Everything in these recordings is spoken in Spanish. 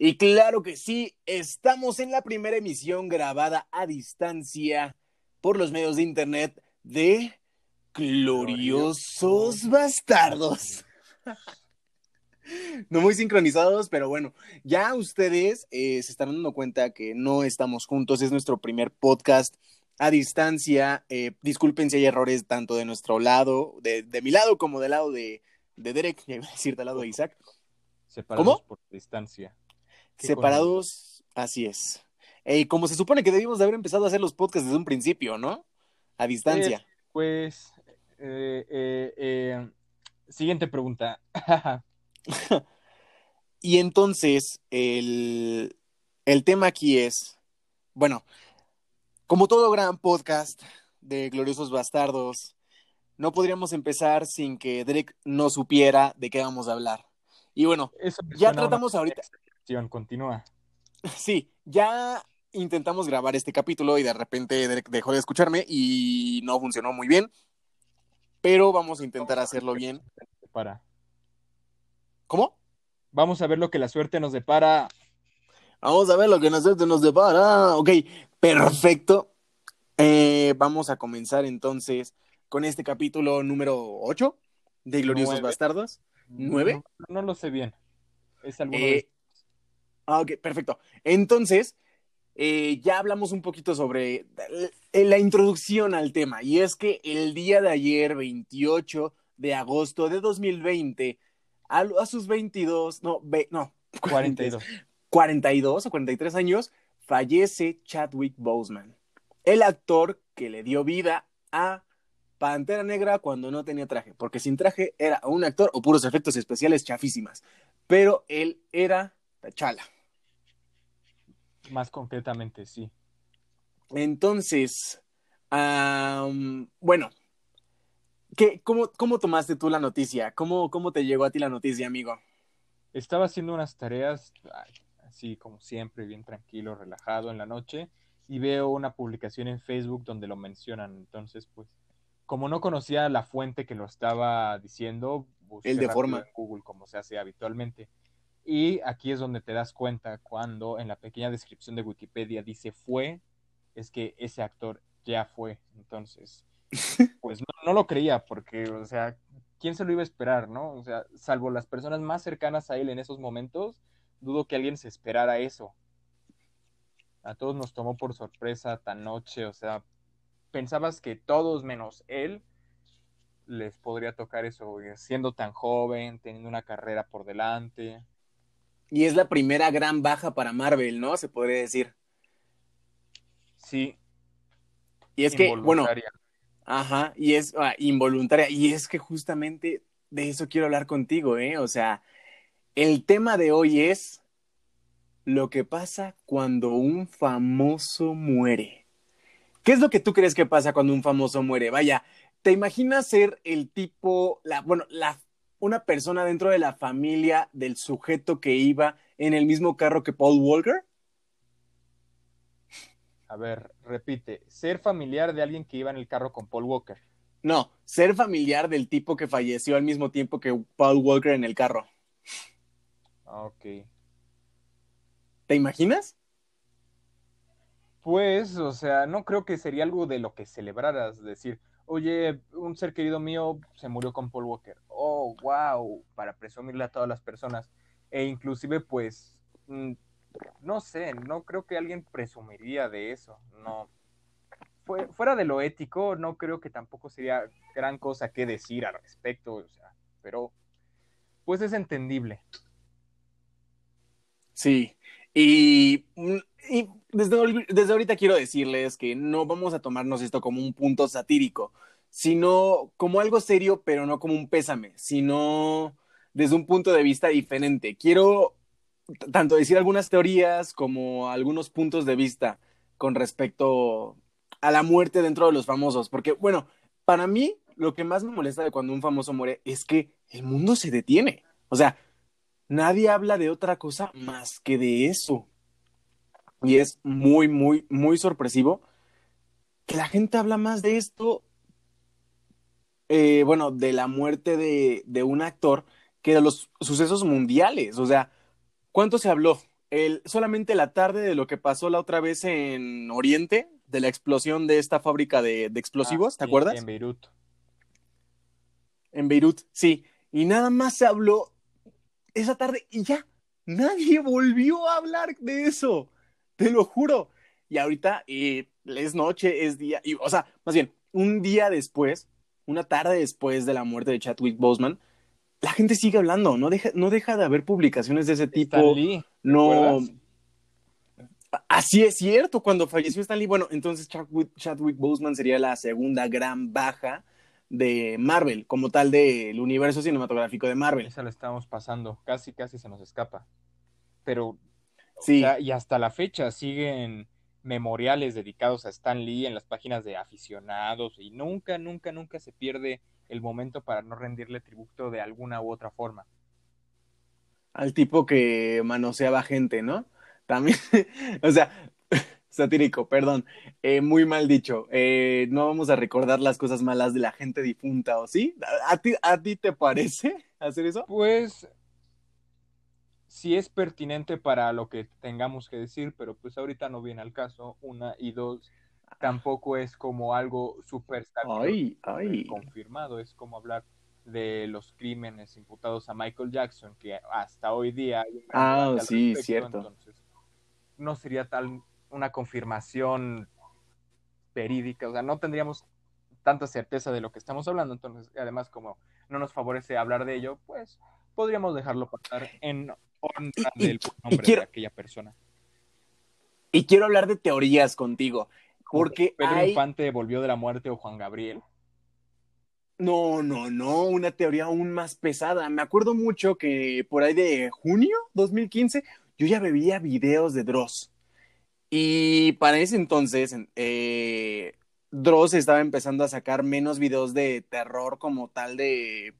Y claro que sí, estamos en la primera emisión grabada a distancia por los medios de internet de Gloriosos Bastardos. No muy sincronizados, pero bueno, ya ustedes eh, se están dando cuenta que no estamos juntos, es nuestro primer podcast a distancia. Eh, disculpen si hay errores tanto de nuestro lado, de, de mi lado, como del lado de, de Derek, ya iba a decir del lado de Isaac. Separados por distancia. Separados, así es. Y como se supone que debimos de haber empezado a hacer los podcasts desde un principio, ¿no? A distancia. pues, eh, eh, siguiente pregunta. y entonces, el, el tema aquí es, bueno, como todo gran podcast de Gloriosos Bastardos, no podríamos empezar sin que Drake no supiera de qué vamos a hablar. Y bueno, ya tratamos ahorita. Continúa. Sí, ya intentamos grabar este capítulo y de repente dejó de escucharme y no funcionó muy bien. Pero vamos a intentar hacerlo bien. Para. ¿Cómo? Vamos a ver lo que la suerte nos depara. Vamos a ver lo que la suerte nos depara. Ok, perfecto. Eh, vamos a comenzar entonces con este capítulo número 8 de Gloriosos Bastardos. ¿Nueve? No, lo sé bien. Es alguno de... Eh, ah, ok, perfecto. Entonces, eh, ya hablamos un poquito sobre la introducción al tema. Y es que el día de ayer, 28 de agosto de 2020, a, a sus 22, no, no, 42. 42 o 43 años, fallece Chadwick Boseman, el actor que le dio vida a Pantera Negra cuando no tenía traje, porque sin traje era un actor o puros efectos especiales chafísimas, pero él era T'Challa. Más concretamente, sí. Entonces, bueno, ¿qué, cómo, cómo, tomaste tú la noticia? ¿Cómo, ¿Cómo te llegó a ti la noticia, amigo? Estaba haciendo unas tareas, así como siempre, bien tranquilo, relajado en la noche, y veo una publicación en Facebook donde lo mencionan. Entonces, pues, como no conocía la fuente que lo estaba diciendo, busqué el de forma en Google como se hace habitualmente. Y aquí es donde te das cuenta cuando en la pequeña descripción de Wikipedia dice fue, es que ese actor ya fue. Entonces, pues no, lo creía porque, o sea, ¿quién se lo iba a esperar, no? O sea, salvo las personas más cercanas a él en esos momentos, dudo que alguien se esperara eso. A todos nos tomó por sorpresa tan noche, o sea, pensabas que todos menos él les podría tocar eso, siendo tan joven, teniendo una carrera por delante. Y es la primera gran baja para Marvel, ¿no? Se podría decir. Sí. Y es que, bueno, ajá, y es ah, involuntaria. Y es que justamente de eso quiero hablar contigo, ¿eh? O sea, el tema de hoy es lo que pasa cuando un famoso muere. ¿Qué es lo que tú crees que pasa cuando un famoso muere? Vaya, ¿te imaginas ser el tipo, la, bueno, la, una persona dentro de la familia del sujeto que iba en el mismo carro que Paul Walker? A ver, repite, ser familiar de alguien que iba en el carro con Paul Walker. No, ser familiar del tipo que falleció al mismo tiempo que Paul Walker en el carro. Ok. ¿Te imaginas? Pues, o sea, no creo que sería algo de lo que celebraras, decir, oye, un ser querido mío se murió con Paul Walker. Oh, wow, para presumirle a todas las personas. E inclusive, pues, mm, no sé, no creo que alguien presumiría de eso. No. fuera de lo ético, no creo que tampoco sería gran cosa que decir al respecto, o sea, pero pues es entendible. Sí, y desde, desde ahorita quiero decirles que no vamos a tomarnos esto como un punto satírico, sino como algo serio, pero no como un pésame, sino desde un punto de vista diferente. Quiero tanto decir algunas teorías como algunos puntos de vista con respecto a la muerte dentro de los famosos, porque bueno, para mí lo que más me molesta de cuando un famoso muere es que el mundo se detiene. O sea, nadie habla de otra cosa más que de eso. Y es muy, muy, muy sorpresivo que la gente habla más de esto, eh, bueno, de la muerte de, de un actor que de los sucesos mundiales. O sea, ¿cuánto se habló el, solamente la tarde de lo que pasó la otra vez en Oriente, de la explosión de esta fábrica de, de explosivos, Ah, ¿te sí, acuerdas? En Beirut. En Beirut, sí. Y nada más se habló esa tarde y ya, nadie volvió a hablar de eso, te lo juro. Y ahorita eh, es noche, es día, y, o sea, más bien, un día después, una tarde después de la muerte de Chadwick Boseman, la gente sigue hablando, no deja, no deja de haber publicaciones de ese tipo. Lee, no, así es cierto, cuando falleció Stan Lee, bueno, entonces Chadwick, Chadwick Boseman sería la segunda gran baja de Marvel, como tal del universo cinematográfico de Marvel. Esa la estamos pasando. Casi, casi se nos escapa. Pero, Sí, o sea, y hasta la fecha siguen memoriales dedicados a Stan Lee en las páginas de aficionados y nunca, nunca, nunca se pierde el momento para no rendirle tributo de alguna u otra forma. al tipo que manoseaba gente, ¿no? También, o sea, satírico, perdón, eh, muy mal dicho. Eh, no vamos a recordar las cosas malas de la gente difunta, ¿o sí? ¿A, ti, ¿A ti te parece hacer eso? Pues sí es pertinente para lo que tengamos que decir, pero pues ahorita no viene al caso, una y dos, tampoco es como algo súper confirmado, es como hablar de los crímenes imputados a Michael Jackson, que hasta hoy día hay Ah, sí, respecto, cierto. entonces no sería tal una confirmación verídica, o sea, no tendríamos tanta certeza de lo que estamos hablando, entonces además como no nos favorece hablar de ello, pues podríamos dejarlo pasar en honra Y- y- del nombre quiero- de aquella persona. Y quiero hablar de teorías contigo, porque Pedro hay... Infante volvió de la muerte o Juan Gabriel. No, no, no, una teoría aún más pesada. Me acuerdo mucho que por ahí de junio 2015 yo ya veía videos de Dross. Y para ese entonces, eh, Dross estaba empezando a sacar menos videos de terror como tal de,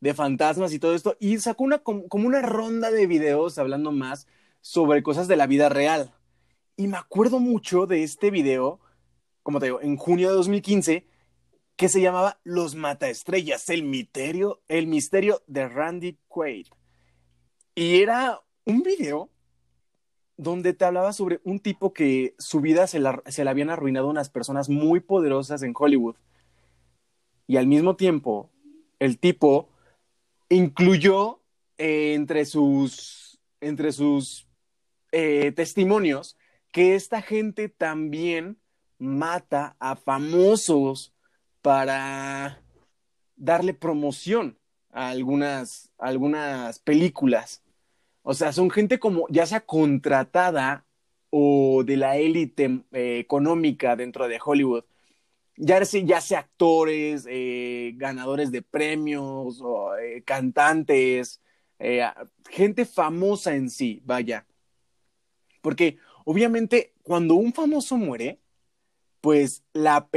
de fantasmas y todo esto. Y sacó una, como, una ronda de videos hablando más sobre cosas de la vida real. Y me acuerdo mucho de este video, como te digo, en junio de 2015 que se llamaba Los Mataestrellas, el misterio, el misterio de Randy Quaid. Y era un video donde te hablaba sobre un tipo que su vida se la, se la habían arruinado unas personas muy poderosas en Hollywood. Y al mismo tiempo, el tipo incluyó eh, entre sus, entre sus eh, testimonios que esta gente también mata a famosos para darle promoción a algunas, a algunas películas. O sea, son gente como ya sea contratada o de la élite eh, económica dentro de Hollywood. Ya sea, ya sea actores, eh, ganadores de premios, o, eh, cantantes, gente famosa en sí, vaya. Porque obviamente cuando un famoso muere, pues la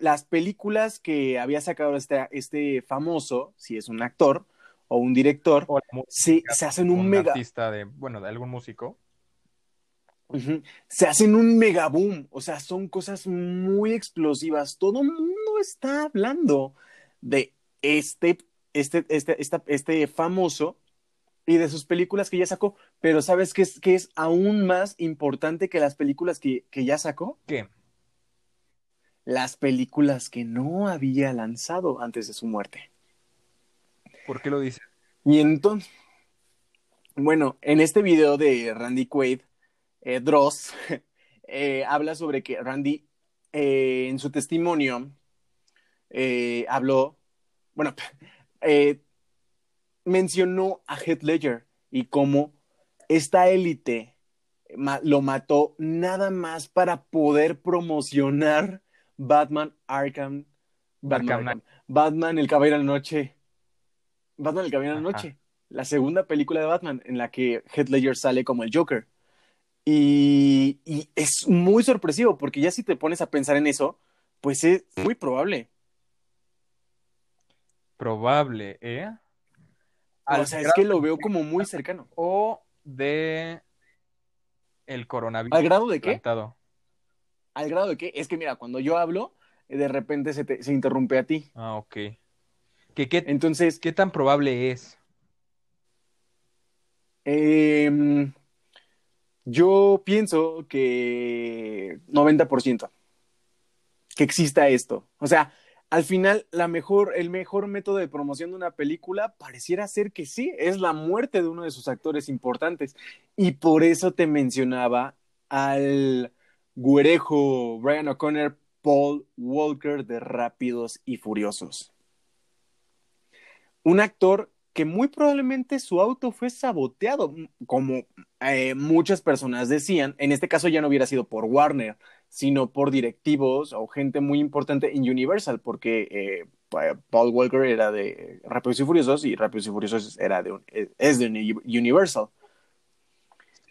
las películas que había sacado este, este famoso, si es un actor o un director, O música, se, se hacen un, un mega, artista de, bueno, de algún músico. Se hacen un mega boom, o sea, son cosas muy explosivas. Todo el mundo está hablando de este, este, este, esta- este famoso y de sus películas que ya sacó, pero ¿sabes qué es, qué es aún más importante que las películas que, que ya sacó? ¿Qué? Las películas que no había lanzado antes de su muerte. ¿Por qué lo dice? Y entonces, bueno, en este video de Randy Quaid, eh, Dross eh, habla sobre que Randy, eh, en su testimonio, habló, bueno, mencionó a Heath Ledger y cómo esta élite ma- lo mató nada más para poder promocionar Batman Arkham, Batman, Arkham, Batman el Caballero de la Noche, Batman el Caballero de la. Noche, la segunda película de Batman en la que Heath Ledger sale como el Joker. Y, y es muy sorpresivo porque ya si te pones a pensar en eso, pues es muy probable. Probable, ¿eh? O sea, es que lo veo como muy cercano. O de el coronavirus ¿Al grado de qué? plantado. Al grado de que, es que mira, cuando yo hablo, de repente se, te- se interrumpe a ti. Ah, ok. ¿Qué, qué, Entonces, qué tan probable es? eh, Yo pienso que 90% que exista esto. O sea, al final, la mejor, el mejor método de promoción de una película pareciera ser que sí, es la muerte de uno de sus actores importantes. Y por eso te mencionaba al güerejo Brian O'Connor, Paul Walker de Rápidos y Furiosos. Un actor que muy probablemente su auto fue saboteado, como eh, muchas personas decían. En este caso ya no hubiera sido por Warner, sino por directivos o gente muy importante en Universal, porque eh, Paul Walker era de Rápidos y Furiosos y Rápidos y Furiosos era de es de Universal.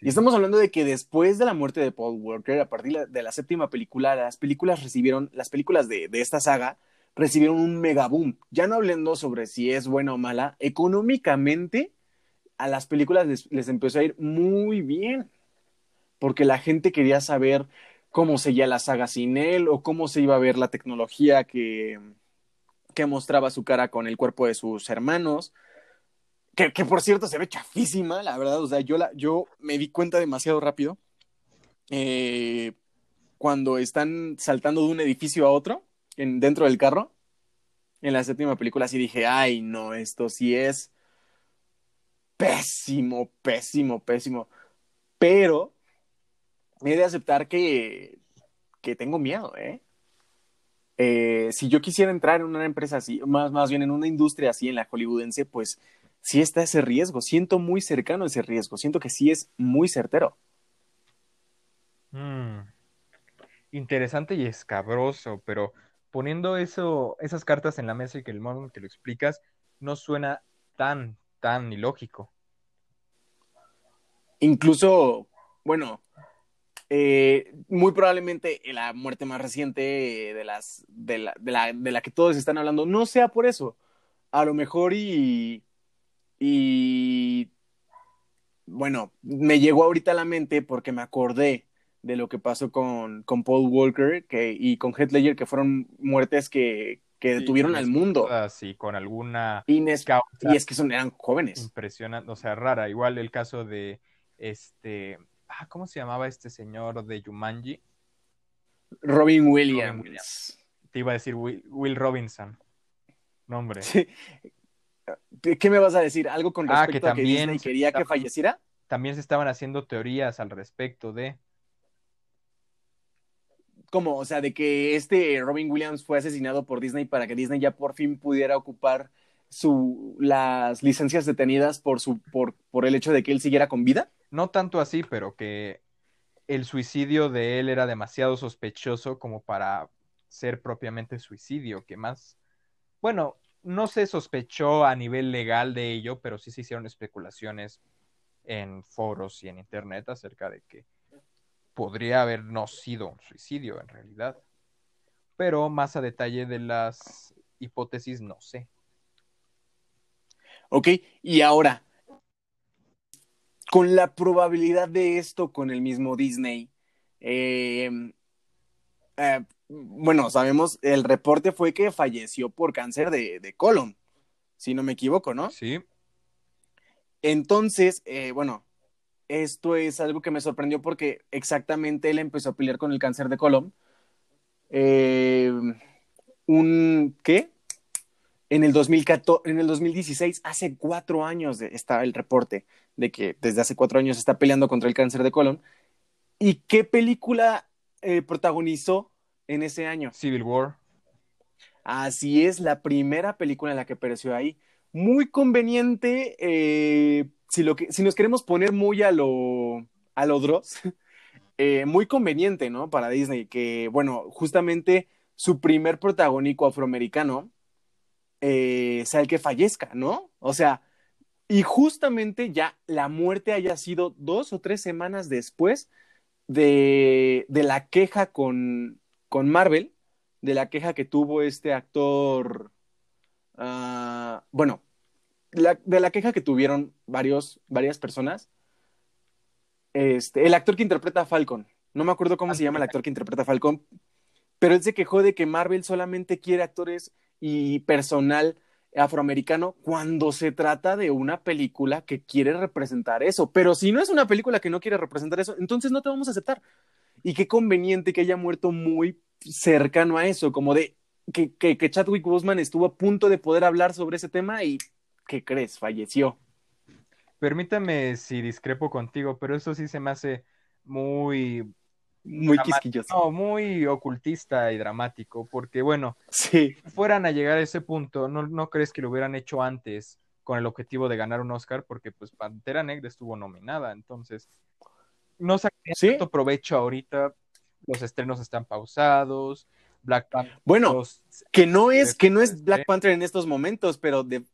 Y estamos hablando de que después de la muerte de Paul Walker, a partir de la séptima película, las películas recibieron, las películas de, de esta saga recibieron un mega boom. Ya no hablando sobre si es buena o mala, económicamente a las películas les, les empezó a ir muy bien, porque la gente quería saber cómo seguía la saga sin él o cómo se iba a ver la tecnología que, que mostraba su cara con el cuerpo de sus hermanos. Que, que, por cierto se ve chafísima, la verdad. O sea, yo, la, yo me di cuenta demasiado rápido eh, cuando están saltando de un edificio a otro en, dentro del carro. En la séptima película sí dije, ay, no, esto sí es pésimo, pésimo, pésimo. Pero he de aceptar que, que tengo miedo, ¿eh? ¿eh? Si yo quisiera entrar en una empresa así, más, más bien en una industria así, en la hollywoodense, pues sí está ese riesgo. Siento muy cercano ese riesgo. Siento que sí es muy certero. Mm. Interesante y escabroso, pero poniendo eso, esas cartas en la mesa y que el modo en que lo explicas no suena tan, tan ilógico. Incluso, bueno, eh, muy probablemente la muerte más reciente de, las, de, la, de, la, de la que todos están hablando no sea por eso. A lo mejor y, y bueno, me llegó ahorita a la mente porque me acordé de lo que pasó con, con Paul Walker que, y con Heath Ledger, que fueron muertes que, que detuvieron al mundo. Sí, con alguna... y es que son, eran jóvenes. Impresionante, o sea, rara. Igual el caso de este Ah, ¿cómo se llamaba este señor de Jumanji? Robin Williams. Te iba a decir Will, Robinson. Nombre. ¿Qué me vas a decir? ¿Algo con respecto ah, que a que Disney quería que falleciera? También se estaban haciendo teorías al respecto de. ¿Cómo? O sea, de que este Robin Williams fue asesinado por Disney para que Disney ya por fin pudiera ocupar su, las licencias detenidas por, su, por, por el hecho de que él siguiera con vida no tanto así, pero que el suicidio de él era demasiado sospechoso como para ser propiamente suicidio, que más, bueno, no se sospechó a nivel legal de ello, pero sí se hicieron especulaciones en foros y en internet acerca de que podría haber no sido un suicidio en realidad. Pero más a detalle de las hipótesis no sé. Ok, y ahora, con la probabilidad de esto con el mismo Disney, em, eh, bueno, sabemos, el reporte fue que falleció por cáncer de, colon, si no me equivoco, ¿no? Sí. Entonces, eh, bueno, esto es algo que me sorprendió porque exactamente él empezó a pelear con el cáncer de colon. Em, un, ¿qué? En el, 2014, en el 2016, hace cuatro años estaba el reporte de que desde hace cuatro años está peleando contra el cáncer de colon. ¿Y qué película eh, protagonizó en ese año? Civil War. Así es, la primera película en la que apareció ahí. Muy conveniente, eh, si, lo que, si nos queremos poner muy a lo, a lo Dross, eh, muy conveniente, ¿no? Para Disney, que, bueno, justamente su primer protagónico afroamericano sea el que fallezca, ¿no? O sea, y justamente ya la muerte haya sido dos o tres semanas después de, la queja con, con, Marvel, de la queja que tuvo este actor, uh, bueno, de la queja que tuvieron varios, varias personas. Este, el actor que interpreta a Falcon, no me acuerdo cómo se llama el actor que interpreta a Falcon, pero él se quejó de que Marvel solamente quiere actores y personal afroamericano cuando se trata de una película que quiere representar eso. Pero si no es una película que no quiere representar eso, entonces no te vamos a aceptar. Y qué conveniente que haya muerto muy cercano a eso, como de que, que, que Chadwick Boseman estuvo a punto de poder hablar sobre ese tema y, ¿qué crees? Falleció. Permítame si discrepo contigo, pero eso sí se me hace muy muy quisquilloso. No, muy ocultista y dramático, porque bueno, si fueran a llegar a ese punto, ¿no, ¿no crees que lo hubieran hecho antes con el objetivo de ganar un Oscar? Porque pues Pantera Negra estuvo nominada, entonces no saqué ¿Sí? tanto provecho ahorita, los estrenos están pausados, Black Panther. Bueno, los- que no es, que no es Black Panther en estos momentos, pero de,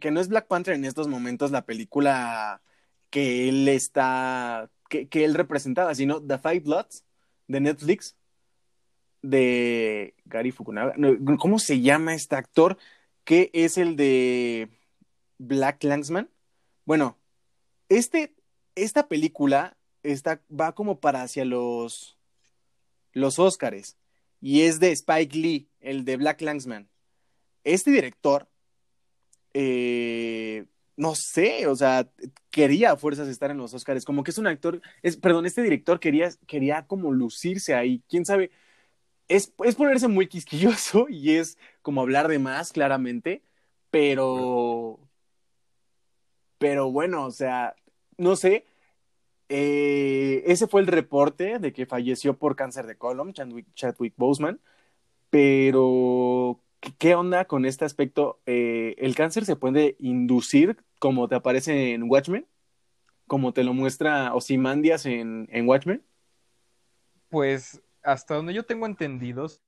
que no es Black Panther en estos momentos la película que él está, que, que él representaba, sino The Five Bloods de Netflix, de Gary Fukunaga. ¿Cómo se llama este actor? Que es el de Black Klansman. Bueno, este, esta película está, va como para hacia los, los Óscares y es de Spike Lee, el de Black Klansman. Este director, eh, no sé, o sea, quería a fuerzas estar en los Oscars, como que es un actor, es, perdón, este director quería, quería como lucirse ahí, quién sabe, es, es ponerse muy quisquilloso y es como hablar de más, claramente, pero, pero bueno, o sea, no sé, eh, ese fue el reporte de que falleció por cáncer de colon, Chadwick, Chadwick Boseman, pero ¿qué- ¿qué onda con este aspecto? Eh, ¿El cáncer se puede inducir como te aparece en Watchmen? Como te lo muestra Ozymandias en, en Watchmen. Pues hasta donde yo tengo entendidos,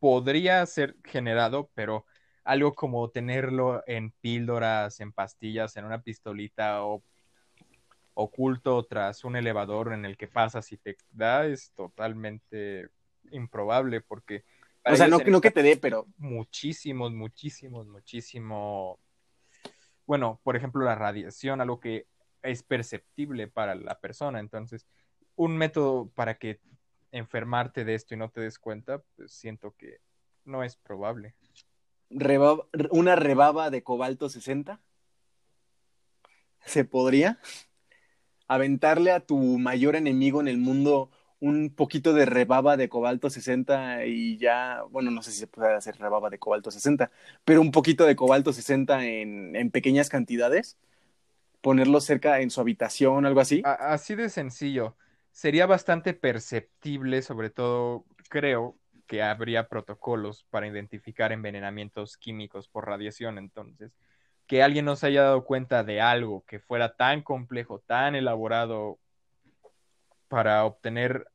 podría ser generado, pero algo como tenerlo en píldoras, en pastillas, en una pistolita o oculto tras un elevador en el que pasas y te da es totalmente improbable porque O sea, no, que te dé, pero muchísimos, muchísimos, muchísimo. Bueno, por ejemplo, la radiación, algo que es perceptible para la persona. Entonces, un método para que enfermarte de esto y no te des cuenta, pues siento que no es probable. rebaba- una rebaba de cobalto 60. ¿Se podría? Aventarle a tu mayor enemigo en el mundo un poquito de rebaba de cobalto 60 y ya, bueno, no sé si se puede hacer rebaba de cobalto 60, pero un poquito de cobalto 60 en, en pequeñas cantidades, ponerlo cerca en su habitación, algo así. Así de sencillo. Sería bastante perceptible, sobre todo creo que habría protocolos para identificar envenenamientos químicos por radiación. Entonces, que alguien no se haya dado cuenta de algo que fuera tan complejo, tan elaborado para obtener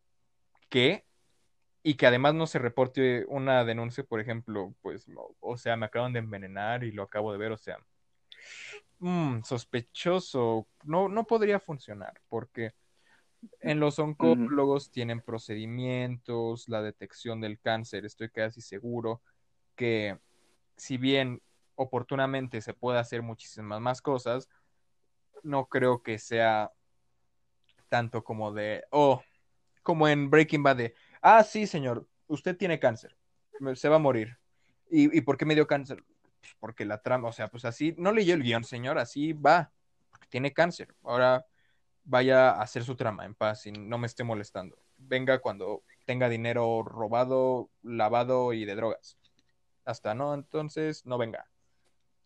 qué, y que además no se reporte una denuncia, por ejemplo, pues, o, o sea, me acaban de envenenar y lo acabo de ver, o sea, mm, sospechoso, no, no podría funcionar, porque en los oncólogos tienen procedimientos, la detección del cáncer, estoy casi seguro que si bien oportunamente se puede hacer muchísimas más cosas, no creo que sea tanto como de, oh, como en Breaking Bad de, ah, sí, señor, usted tiene cáncer, se va a morir. ¿Y, por qué me dio cáncer? Pues porque la trama, o sea, pues así, no leyó el guion, señor, así va, porque tiene cáncer. Ahora vaya a hacer su trama en paz y no me esté molestando. Venga cuando tenga dinero robado, lavado y de drogas. Hasta no, entonces no venga.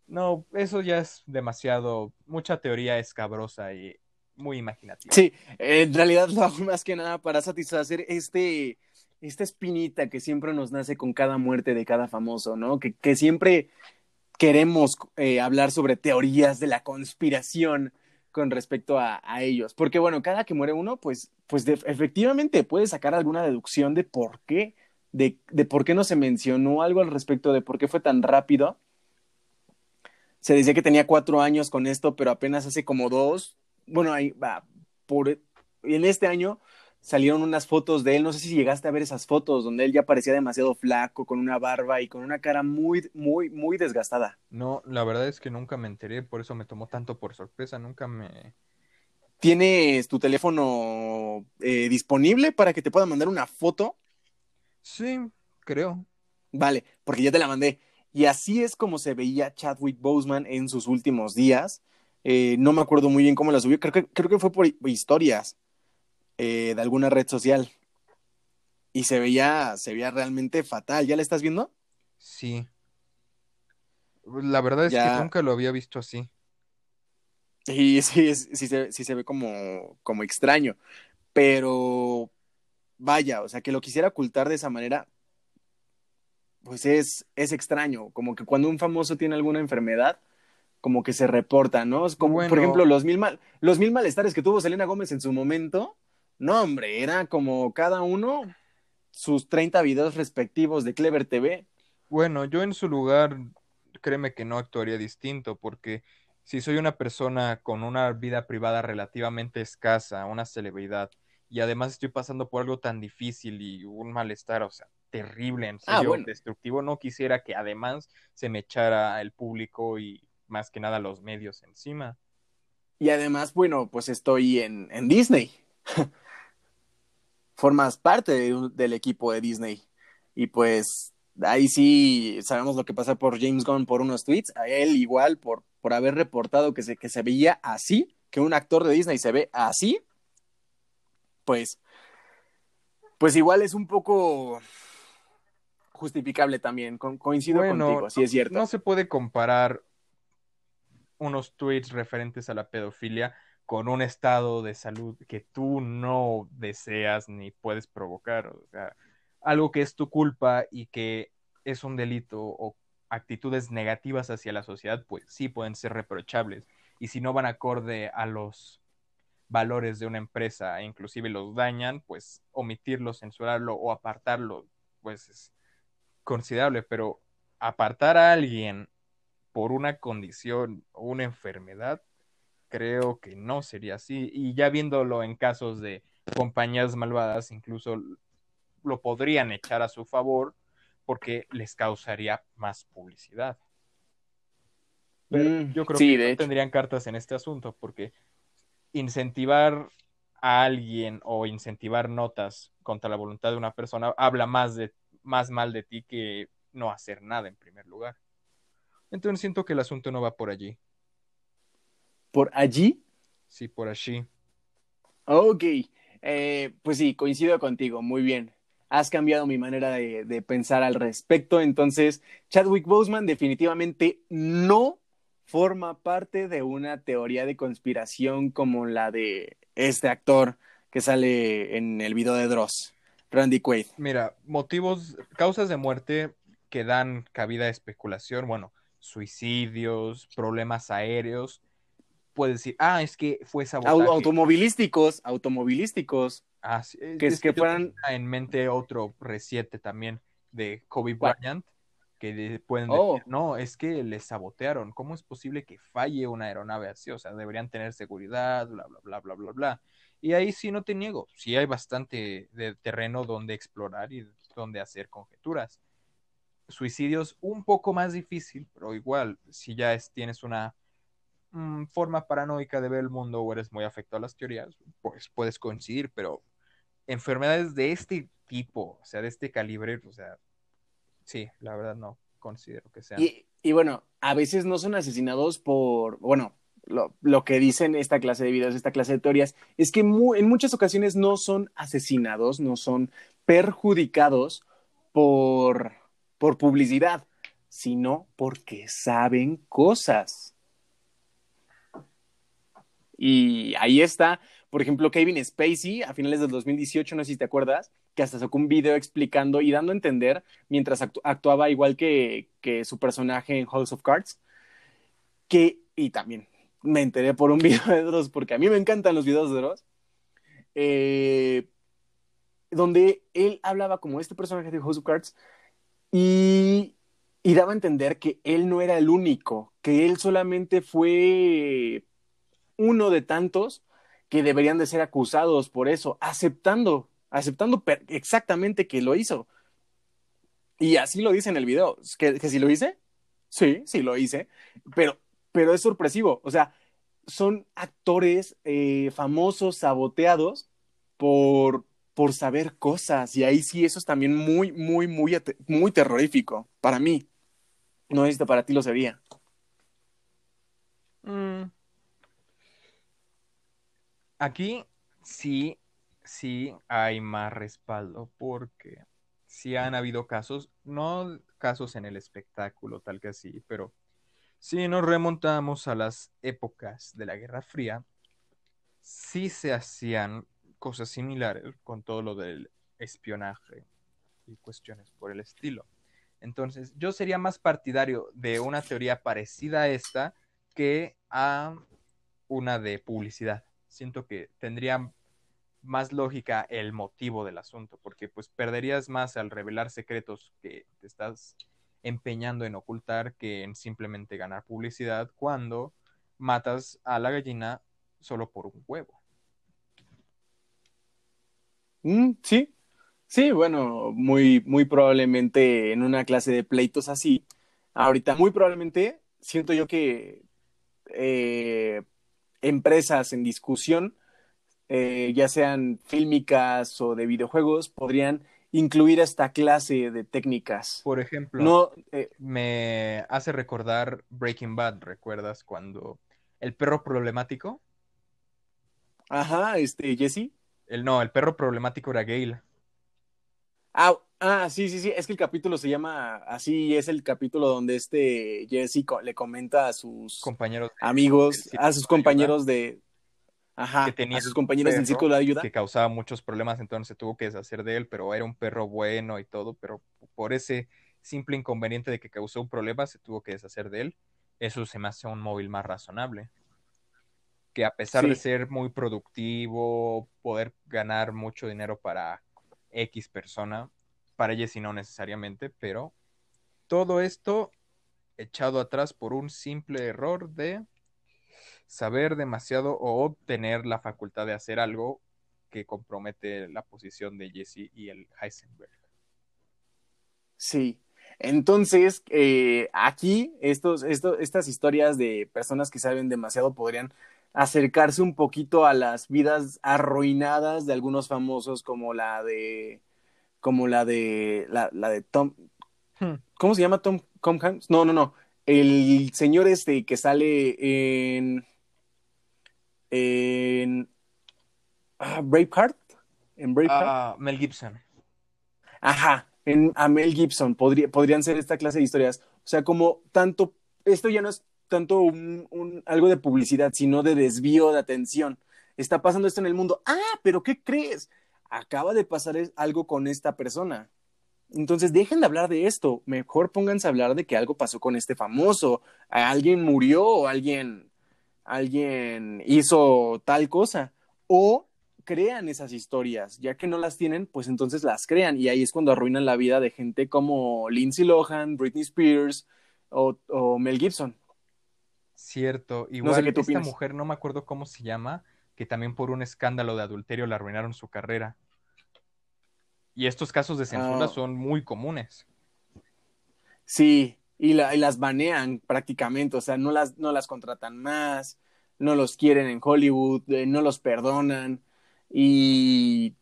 No, eso ya es demasiado, mucha teoría escabrosa y muy imaginativa. Sí, en realidad lo hago más que nada para satisfacer este, esta espinita que siempre nos nace con cada muerte de cada famoso, ¿no? Que, que siempre queremos eh, hablar sobre teorías de la conspiración con respecto a, a, ellos. Porque bueno, cada que muere uno, pues, pues efectivamente puede sacar alguna deducción de por qué, de, de por qué no se mencionó algo al respecto de por qué fue tan rápido. Se decía que tenía cuatro años con esto, pero apenas hace como dos, bueno, ahí va, por, en este año salieron unas fotos de él, no sé si llegaste a ver esas fotos, donde él ya parecía demasiado flaco, con una barba y con una cara muy, muy, muy desgastada. No, la verdad es que nunca me enteré, por eso me tomó tanto por sorpresa, nunca me... ¿Tienes tu teléfono eh, disponible para que te pueda mandar una foto? Sí, creo. Vale, porque ya te la mandé. Y así es como se veía Chadwick Boseman en sus últimos días. Eh, no me acuerdo muy bien cómo la subió, creo que, creo que fue por historias eh, de alguna red social. Y se veía, se veía realmente fatal. ¿Ya la estás viendo? Sí. La verdad es que nunca lo había visto así. Y sí, sí, se, sí se ve como, como extraño. Pero vaya, o sea, que lo quisiera ocultar de esa manera, pues es, es extraño. Como que cuando un famoso tiene alguna enfermedad, como que se reporta, ¿no? Como, por ejemplo, los mil, mal, los mil malestares que tuvo Selena Gómez en su momento. No, hombre, era como cada uno sus 30 videos respectivos de Clever TV. Bueno, yo en su lugar, créeme que no actuaría distinto, porque si soy una persona con una vida privada relativamente escasa, una celebridad, y además estoy pasando por algo tan difícil y un malestar, o sea, terrible, en ah, serio, destructivo, no quisiera que además se me echara el público y más que nada los medios encima. Y además, bueno, pues estoy en, en Disney. Formas parte del equipo de Disney. Y pues ahí sí sabemos lo que pasa por James Gunn por unos tweets. A él igual por, por haber reportado que se, que se veía así, que un actor de Disney se ve así pues, pues igual es un poco justificable también. coincido contigo, sí es cierto. No se puede comparar unos tweets referentes a la pedofilia con un estado de salud que tú no deseas ni puedes provocar. O sea, algo que es tu culpa y que es un delito o actitudes negativas hacia la sociedad, pues sí pueden ser reprochables. Y si no van acorde a los valores de una empresa e inclusive los dañan, pues omitirlo, censurarlo o apartarlo, pues es considerable, pero apartar a alguien por una condición o una enfermedad, creo que no sería así. Y ya viéndolo en casos de compañías malvadas, incluso lo podrían echar a su favor porque les causaría más publicidad. Mm, yo creo que no tendrían cartas en este asunto porque incentivar a alguien o incentivar notas contra la voluntad de una persona habla más de más mal de ti que no hacer nada en primer lugar. Entonces siento que el asunto no va por allí. ¿Por allí? Sí, por allí. Ok, eh, pues sí, coincido contigo, muy bien. Has cambiado mi manera de, de pensar al respecto. Entonces, Chadwick Boseman definitivamente no forma parte de una teoría de conspiración como la de este actor que sale en el video de Dross, Randy Quaid. Mira, motivos, causas de muerte que dan cabida a especulación, bueno, suicidios, problemas aéreos, puedes decir, ah, es que fue sabotaje. automovilísticos, automovilísticos. Ah, sí, que es, que, fueran en mente otro reciente también de Kobe Bryant, que pueden decir, oh. no, es que les sabotearon, ¿cómo es posible que falle una aeronave así? O sea, deberían tener seguridad, bla, bla, bla, bla, bla, bla. Y ahí sí no te niego, sí hay bastante de terreno donde explorar y donde hacer conjeturas. Suicidios un poco más difícil, pero igual, si ya es, tienes una mm, forma paranoica de ver el mundo o eres muy afecto a las teorías, pues puedes coincidir, pero enfermedades de este tipo, o sea, de este calibre, o sea, Sí, la verdad no considero que sean. Y, bueno, a veces no son asesinados por, bueno, lo, que dicen esta clase de videos, esta clase de teorías, es que en muchas ocasiones no son asesinados, no son perjudicados por, por publicidad, sino porque saben cosas. Y ahí está, por ejemplo, Kevin Spacey a finales del 2018, no sé si te acuerdas, que hasta sacó un video explicando y dando a entender, mientras actuaba igual que, su personaje en House of Cards, que, y también me enteré por un video de Dross, porque a mí me encantan los videos de Dross, eh, donde él hablaba como este personaje de House of Cards y, daba a entender que él no era el único, que él solamente fue uno de tantos que deberían de ser acusados por eso, aceptando, aceptando exactamente que lo hizo. Y así lo dice en el video. ¿Que, que si lo hice? Sí, sí lo hice, pero, pero es sorpresivo. O sea, son actores eh, famosos, saboteados por, por saber cosas. Y ahí sí, eso es también muy, muy, muy, muy terrorífico para mí. No sé si para ti lo sería. Mm. Aquí sí, sí hay más respaldo porque sí han habido casos, no casos en el espectáculo tal que así, pero si nos remontamos a las épocas de la Guerra Fría, sí se hacían cosas similares con todo lo del espionaje y cuestiones por el estilo. Entonces, yo sería más partidario de una teoría parecida a esta que a una de publicidad. Siento que tendría más lógica el motivo del asunto, porque pues perderías más al revelar secretos que te estás empeñando en ocultar que en simplemente ganar publicidad cuando matas a la gallina solo por un huevo. Mm, sí, sí, bueno, muy, muy probablemente en una clase de pleitos así, ahorita muy probablemente siento yo que eh, empresas en discusión, eh, ya sean fílmicas o de videojuegos, podrían incluir esta clase de técnicas. Por ejemplo, No, eh, me hace recordar Breaking Bad, ¿recuerdas cuando el perro problemático? ajá, este, Jesse. El no, el perro problemático era Gale. Ah, ah, sí, sí, sí, es que el capítulo se llama así, es el capítulo donde este Jesse co- le comenta a sus compañeros amigos, a sus compañeros de, ajá, que tenía a sus compañeros del círculo de ayuda. que causaba muchos problemas, entonces se tuvo que deshacer de él, pero era un perro bueno y todo, pero por ese simple inconveniente de que causó un problema, se tuvo que deshacer de él. Eso se me hace un móvil más razonable. Que a pesar de ser muy productivo, poder ganar mucho dinero para X persona, para Jesse no necesariamente, pero todo esto echado atrás por un simple error de saber demasiado o obtener la facultad de hacer algo que compromete la posición de Jesse y el Heisenberg. Sí. Entonces, eh, aquí estos, estos, estas historias de personas que saben demasiado podrían acercarse un poquito a las vidas arruinadas de algunos famosos como la de como la de la, la de Tom Hmm. ¿cómo se llama Tom, Tom Hanks? No, no, no. El señor este que sale en en ah, Braveheart, en Braveheart. Ah, Mel Gibson. Ajá, en, a Mel Gibson podría, podrían ser esta clase de historias. O sea, como tanto, esto ya no es tanto un, algo de publicidad, sino de desvío de atención. Está pasando esto en el mundo. Ah, pero ¿qué crees? Acaba de pasar algo con esta persona. Entonces dejen de hablar de esto. Mejor pónganse a hablar de que algo pasó con este famoso. Alguien murió o alguien, alguien hizo tal cosa. O crean esas historias, ya que no las tienen, pues entonces las crean y ahí es cuando arruinan la vida de gente como Lindsay Lohan, Britney Spears o Mel Gibson. Cierto. Igual sé qué tú esta opinas. mujer, no me acuerdo cómo se llama, que también por un escándalo de adulterio le arruinaron su carrera. Y estos casos de censura Ah. son muy comunes. Sí, y, la- y las banean prácticamente, o sea, no las, no las contratan más, no los quieren en Hollywood, eh, no los perdonan y,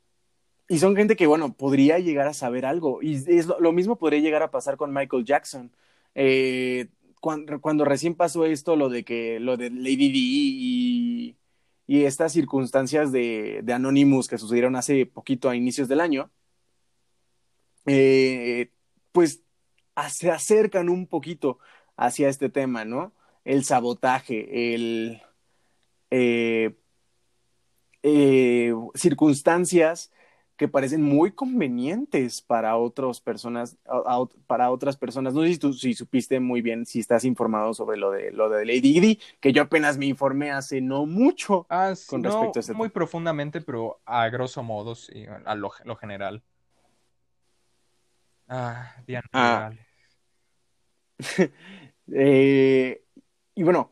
y son gente que, bueno, podría llegar a saber algo. Y es lo, lo mismo podría llegar a pasar con Michael Jackson. Eh, cuando, cuando recién pasó esto, lo de que, lo de Lady Di y, y estas circunstancias de, Anonymous que sucedieron hace poquito a inicios del año, eh, pues se acercan un poquito hacia este tema, ¿no? El sabotaje, el eh, eh, circunstancias que parecen muy convenientes para otras personas, a- a- para otras personas. No sé si tú si supiste muy bien, si estás informado sobre lo de lo de Lady Di, que yo apenas me informé hace no mucho. Ah, sí, Con no respecto a ese muy profundamente, pero a grosso modo, sí, a lo, lo general. Ah, Diana Ah. Eh, y bueno,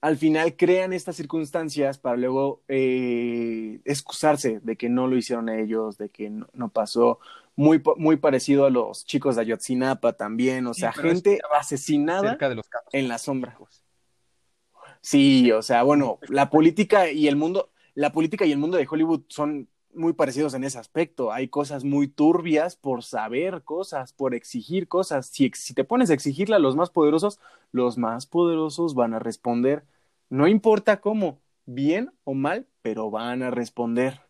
al final crean estas circunstancias para luego eh, excusarse de que no lo hicieron ellos, de que no, no pasó. Muy, muy parecido a los chicos de Ayotzinapa también, o sea, gente asesinada de los en la sombra. Sí, o sea, bueno, la política y el mundo, la política y el mundo de Hollywood son muy parecidos en ese aspecto. Hay cosas muy turbias por saber cosas, por exigir cosas. Si, te pones a exigirle a los más poderosos, los más poderosos van a responder. No importa cómo, bien o mal, pero van a responder.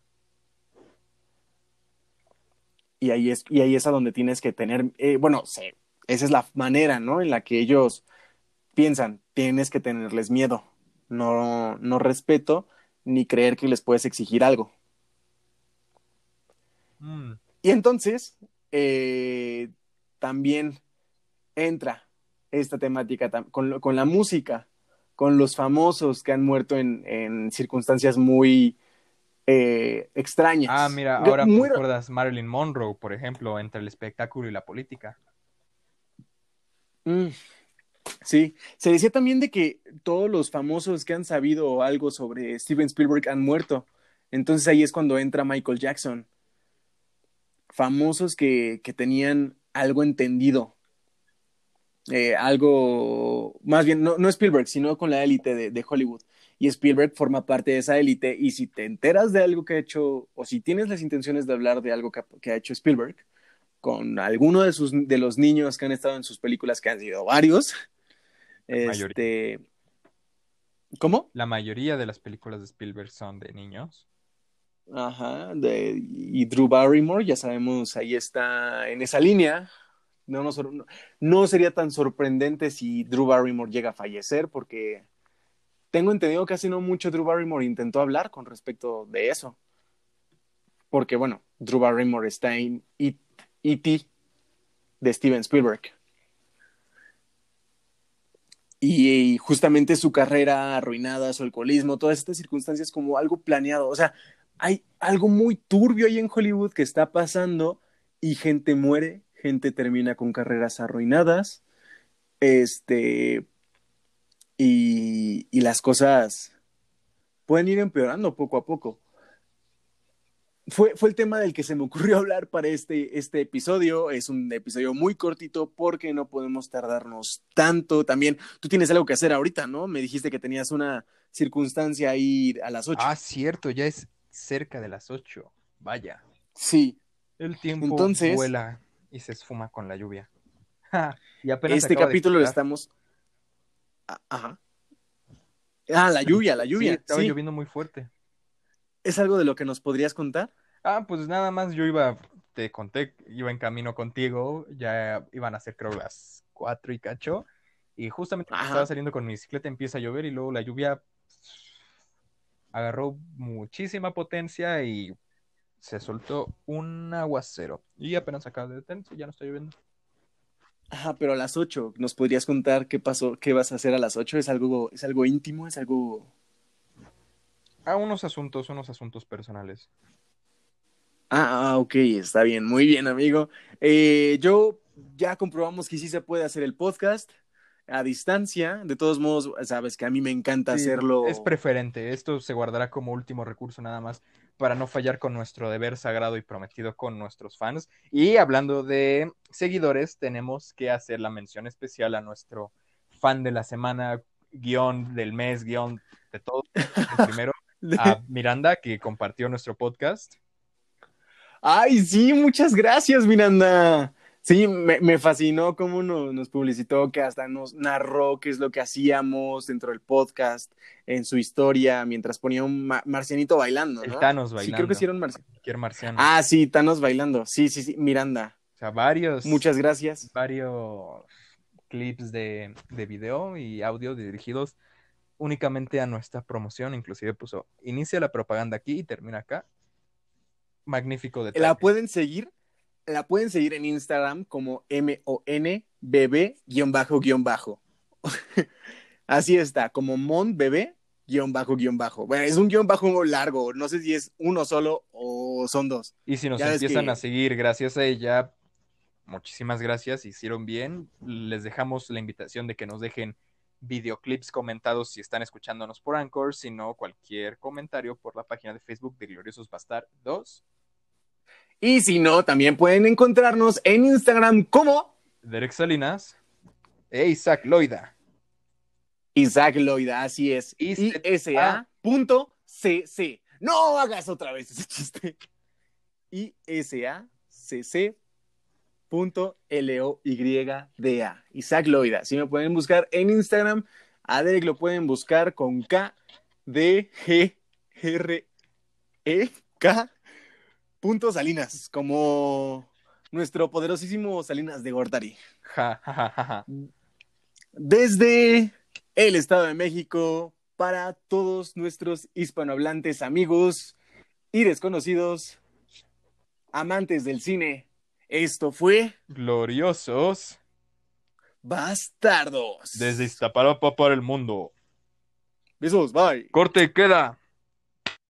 Y ahí es, y ahí es a donde tienes que tener, eh, bueno, esa es la manera, ¿no? En la que ellos piensan, tienes que tenerles miedo, no, no respeto, ni creer que les puedes exigir algo. Mm. Y entonces, eh, también entra esta temática con, con, la música, con los famosos que han muerto en, en circunstancias muy eh, extrañas. Ah, mira, ahora me recuerdas Marilyn Monroe, por ejemplo, entre el espectáculo y la política. Mm. Sí, se decía también de que todos los famosos que han sabido algo sobre Steven Spielberg han muerto. Entonces ahí es cuando entra Michael Jackson. Famosos que, que tenían algo entendido. Eh, algo, más bien, no, no, Spielberg, sino con la élite de, de, Hollywood. Y Spielberg forma parte de esa élite. Y si te enteras de algo que ha hecho, o si tienes las intenciones de hablar de algo que, que ha hecho Spielberg, con alguno de, sus, de los niños que han estado en sus películas, que han sido varios, este... ¿Cómo? La mayoría de las películas de Spielberg son de niños. Ajá, y Drew Barrymore, ya sabemos, ahí está en esa línea. No, no, sería tan sorprendente si Drew Barrymore llega a fallecer, porque tengo entendido que hace no mucho Drew Barrymore intentó hablar con respecto de eso. Porque, bueno, Drew Barrymore está en E.T. de Steven Spielberg y, justamente su carrera arruinada, su alcoholismo, todas estas circunstancias como algo planeado. O sea, hay algo muy turbio ahí en Hollywood que está pasando y gente muere, gente termina con carreras arruinadas, este, y, y las cosas pueden ir empeorando poco a poco fue, fue el tema del que se me ocurrió hablar para este, este episodio. Es un episodio muy cortito porque no podemos tardarnos tanto. También tú tienes algo que hacer ahorita, ¿no? Me dijiste que tenías una circunstancia ahí a las 8. Ah, cierto, ya es cerca de las 8. Vaya. Sí. El tiempo Entonces, vuela y se esfuma con la lluvia. y apenas este capítulo lo estamos. Ajá. Ah, la lluvia, la lluvia. Sí, estaba lloviendo muy fuerte. ¿Es algo de lo que nos podrías contar? Ah, pues nada más yo iba, te conté, iba en camino contigo, ya iban a ser creo las cuatro y cacho, y justamente estaba saliendo con mi bicicleta, empieza a llover y luego la lluvia agarró muchísima potencia y se soltó un aguacero. Y apenas acaba de detenerse, ya no está lloviendo. Ajá, pero a las ocho, ¿nos podrías contar qué pasó, qué vas a hacer a las ocho? ¿Es algo, es algo íntimo? ¿Es algo a unos asuntos, unos asuntos personales. Ah, ah, ok, está bien, muy bien, amigo. Eh, yo ya comprobamos que sí se puede hacer el podcast a distancia. De todos modos, sabes que a mí me encanta hacerlo. Es preferente. Esto se guardará como último recurso nada más para no fallar con nuestro deber sagrado y prometido con nuestros fans. Y hablando de seguidores, tenemos que hacer la mención especial a nuestro fan de la semana, guion del mes, guion de todo. El primero, a Miranda, que compartió nuestro podcast. Ay, sí, muchas gracias, Miranda. Sí, me, fascinó cómo nos, publicitó, que hasta nos narró qué es lo que hacíamos dentro del podcast, en su historia, mientras ponía un marcianito bailando. ¿no? El Thanos bailando. Sí, creo que sí era un marciano. Ah, sí, Thanos bailando. Sí, sí, sí, Miranda. O sea, varios. Muchas gracias. Varios clips de, de video y audio dirigidos únicamente a nuestra promoción, inclusive puso, inicia la propaganda aquí y termina acá. Magnífico detalle. La pueden seguir, la pueden seguir en Instagram como M-O-N-B-B-bajo-bajo. Así está, como Mon Bebé guion bajo guion bajo. Bueno, es un guion bajo largo, no sé si es uno solo o son dos. Y si nos empiezan a seguir gracias a ella, muchísimas gracias, hicieron bien. Les dejamos la invitación de que nos dejen videoclips comentados si están escuchándonos por Anchor, sino cualquier comentario por la página de Facebook de Gloriosos Bastar 2. Y si no, también pueden encontrarnos en Instagram como Derek Salinas e Isaac Loida. Isaac Loida, así es. ISA.cc. No hagas otra vez ese chiste. I-S-A-C-C punto L-O-Y-D-A. Isaac Loida. Si me pueden buscar en Instagram, a Derek lo pueden buscar con K D G R E K punto Salinas, como nuestro poderosísimo Salinas de Gortari. Ja, ja, ja. Desde el Estado de México, para todos nuestros hispanohablantes amigos y desconocidos, amantes del cine, esto fue Gloriosos Bastardos. desde Iztapalapa para el mundo. Besos, bye. Corte queda.